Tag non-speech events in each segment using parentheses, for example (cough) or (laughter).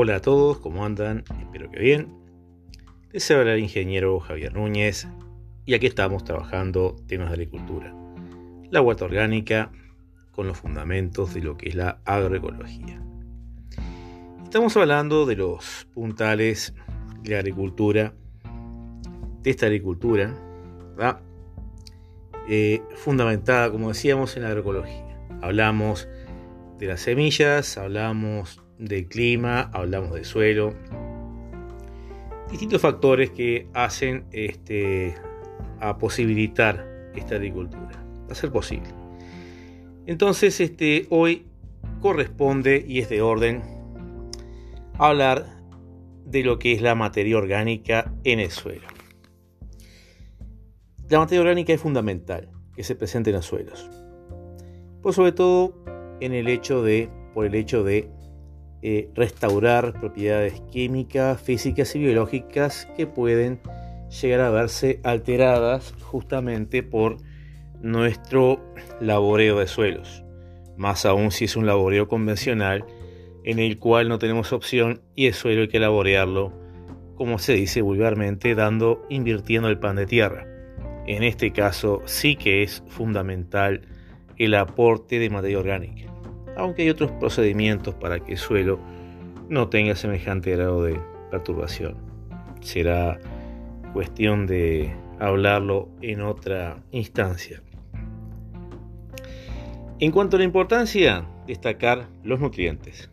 Hola a todos, ¿cómo andan? Espero que bien. Les habla el ingeniero Javier Núñez y aquí estamos trabajando temas de agricultura. La huerta orgánica con los fundamentos de lo que es la agroecología. Estamos hablando de los puntales de la agricultura, de esta agricultura, eh, fundamentada, como decíamos, en la agroecología. Hablamos de las semillas, hablamos del clima, hablamos del suelo, distintos factores que hacen este, a posibilitar esta agricultura, a ser posible. Entonces, este, hoy corresponde y es de orden hablar de lo que es la materia orgánica en el suelo. La materia orgánica es fundamental que se presente en los suelos, por sobre todo en el hecho de, por el hecho de eh, restaurar propiedades químicas, físicas y biológicas que pueden llegar a verse alteradas justamente por nuestro laboreo de suelos. Más aún si es un laboreo convencional en el cual no tenemos opción y el suelo hay que laborearlo, como se dice vulgarmente, dando, invirtiendo el pan de tierra. En este caso sí que es fundamental el aporte de materia orgánica aunque hay otros procedimientos para que el suelo no tenga semejante grado de perturbación. Será cuestión de hablarlo en otra instancia. En cuanto a la importancia, destacar los nutrientes.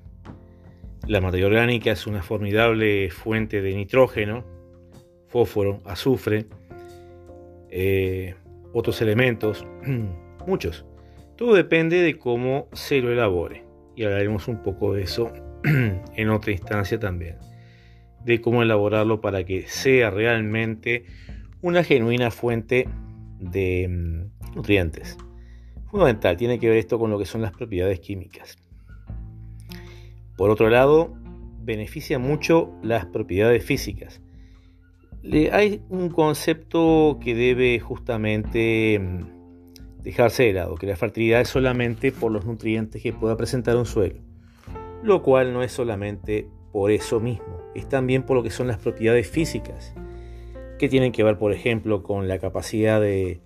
La materia orgánica es una formidable fuente de nitrógeno, fósforo, azufre, eh, otros elementos, (clears throat) muchos todo depende de cómo se lo elabore. Y hablaremos un poco de eso (clears throat) en otra instancia también. De cómo elaborarlo para que sea realmente una genuina fuente de mm, nutrientes. Fundamental, tiene que ver esto con lo que son las propiedades químicas. Por otro lado, beneficia mucho las propiedades físicas. hay un concepto que debe justamente mm, dejarse de lado, que la fertilidad es solamente por los nutrientes que pueda presentar un suelo, lo cual no es solamente por eso mismo, es también por lo que son las propiedades físicas, que tienen que ver, por ejemplo, con la capacidad de,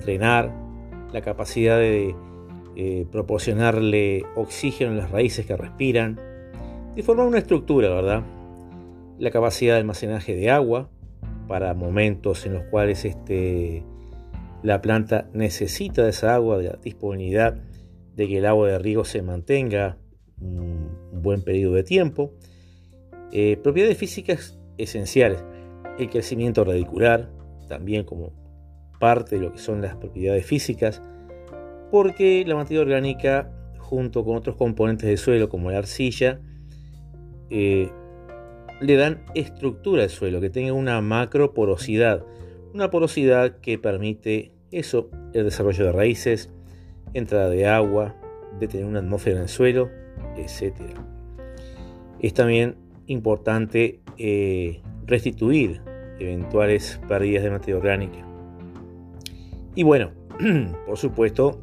drenar, la capacidad de eh, proporcionarle oxígeno a las raíces que respiran, de formar una estructura, ¿verdad? La capacidad de almacenaje de agua para momentos en los cuales este, la planta necesita de esa agua, de la disponibilidad de que el agua de riego se mantenga un buen periodo de tiempo. Eh, propiedades físicas esenciales. El crecimiento radicular, también como parte de lo que son las propiedades físicas, porque la materia orgánica, junto con otros componentes del suelo, como la arcilla, eh, le dan estructura al suelo, que tenga una macro porosidad una porosidad que permite eso, el desarrollo de raíces, entrada de agua, de tener una atmósfera en el suelo, etc. Es también importante eh, restituir eventuales pérdidas de materia orgánica. Y bueno, (clears throat) por supuesto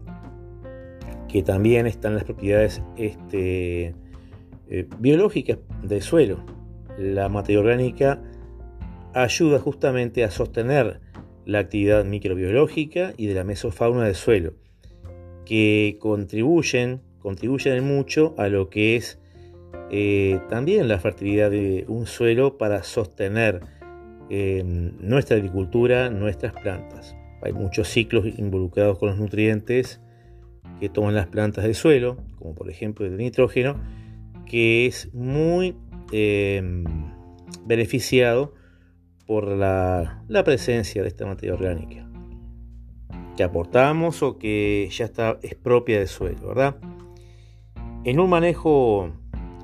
que también están las propiedades este, eh, biológicas del suelo. La materia orgánica ayuda justamente a sostener la actividad microbiológica y de la mesofauna del suelo, que contribuyen, contribuyen mucho a lo que es eh, también la fertilidad de un suelo para sostener em, nuestra agricultura, nuestras plantas. Hay muchos ciclos involucrados con los nutrientes que toman las plantas del suelo, como por ejemplo el nitrógeno, que es muy em, beneficiado por la, presencia de esta materia orgánica que aportamos o que ya está, es propia del suelo, ¿verdad? En un manejo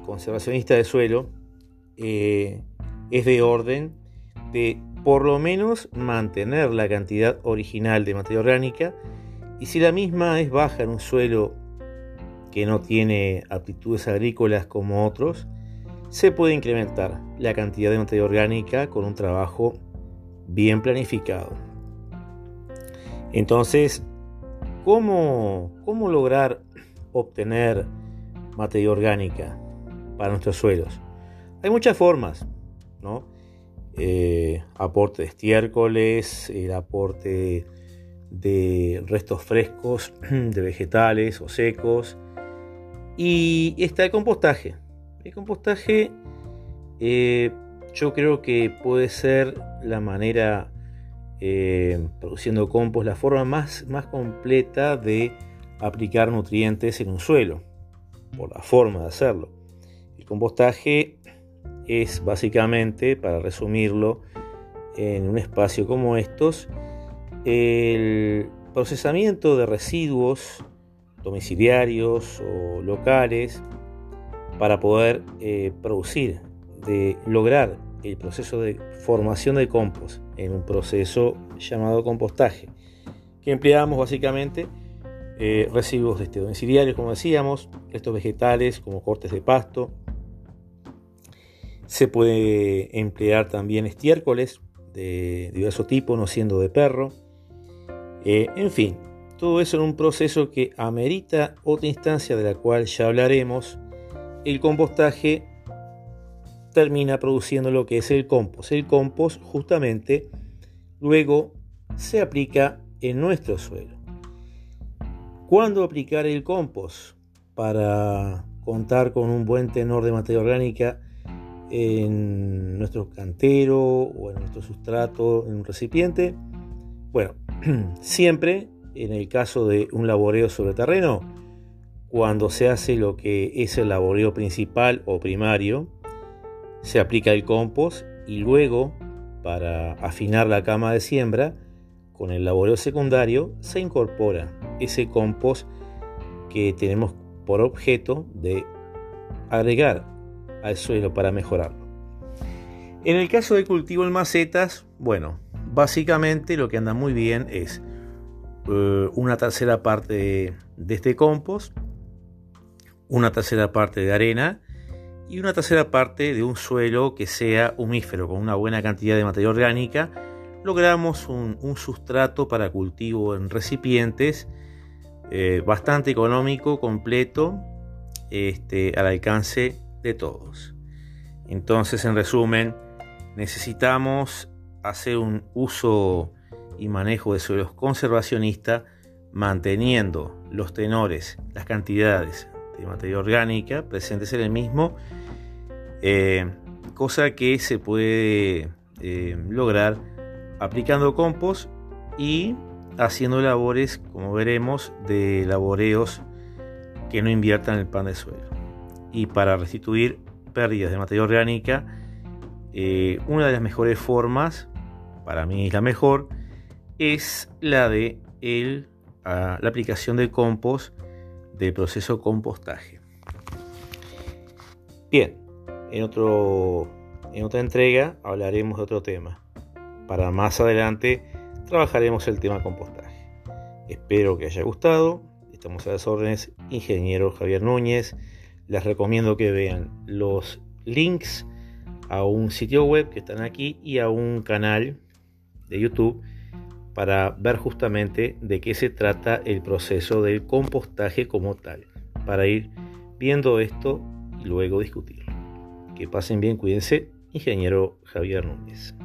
conservacionista de suelo eh, es de orden de por lo menos mantener la cantidad original de materia orgánica y si la misma es baja en un suelo que no tiene aptitudes agrícolas como otros, se puede incrementar la cantidad de materia orgánica con un trabajo bien planificado. Entonces, ¿cómo, cómo lograr obtener materia orgánica para nuestros suelos. Hay muchas formas, ¿no? Eh, aporte de estiércoles, el aporte de restos frescos (clears throat) de vegetales o secos. Y está el compostaje. El compostaje eh, yo creo que puede ser la manera, eh, produciendo compost, la forma más, más completa de aplicar nutrientes en un suelo, por la forma de hacerlo. El compostaje es básicamente, para resumirlo, en un espacio como estos, el procesamiento de residuos domiciliarios o locales para poder eh, producir, de lograr el proceso de formación de compost en un proceso llamado compostaje, que empleamos básicamente eh, residuos este, domiciliarios, como decíamos, estos vegetales como cortes de pasto. Se puede emplear también estiércoles de diverso tipo, no siendo de perro. Eh, en fin, todo eso en un proceso que amerita otra instancia de la cual ya hablaremos. El compostaje termina produciendo lo que es el compost. El compost justamente luego se aplica en nuestro suelo. ¿Cuándo aplicar el compost? Para contar con un buen tenor de materia orgánica en nuestro cantero o en nuestro sustrato en un recipiente. Bueno, (clears throat) siempre en el caso de un laboreo sobre terreno, cuando se hace lo que es el laboreo principal o primario, se aplica el compost y luego, para afinar la cama de siembra, con el laboreo secundario se incorpora ese compost que tenemos por objeto de agregar al suelo para mejorarlo. En el caso de cultivo en macetas, bueno, básicamente lo que anda muy bien es eh, una tercera parte de este compost, una tercera parte de arena y una tercera parte de un suelo que sea humífero, con una buena cantidad de materia orgánica logramos un, sustrato para cultivo en recipientes eh, bastante económico, completo, este, al alcance de todos. Entonces, en resumen, necesitamos hacer un uso y manejo de suelos conservacionista manteniendo los tenores, las cantidades de materia orgánica presentes en el mismo, eh, cosa que se puede eh, lograr aplicando compost y haciendo labores, como veremos, de laboreos que no inviertan el pan de suelo. Y para restituir pérdidas de materia orgánica, eh, una de las mejores formas, para mí es la mejor, es la de el, la aplicación del compost del proceso compostaje. Bien, en, otro, en otra entrega hablaremos de otro tema. Para más adelante trabajaremos el tema compostaje. Espero que haya gustado. Estamos a las órdenes, ingeniero Javier Núñez. Les recomiendo que vean los links a un sitio web que están aquí y a un canal de YouTube para ver justamente de qué se trata el proceso del compostaje como tal, para ir viendo esto y luego discutirlo. Que pasen bien, cuídense, ingeniero Javier Núñez.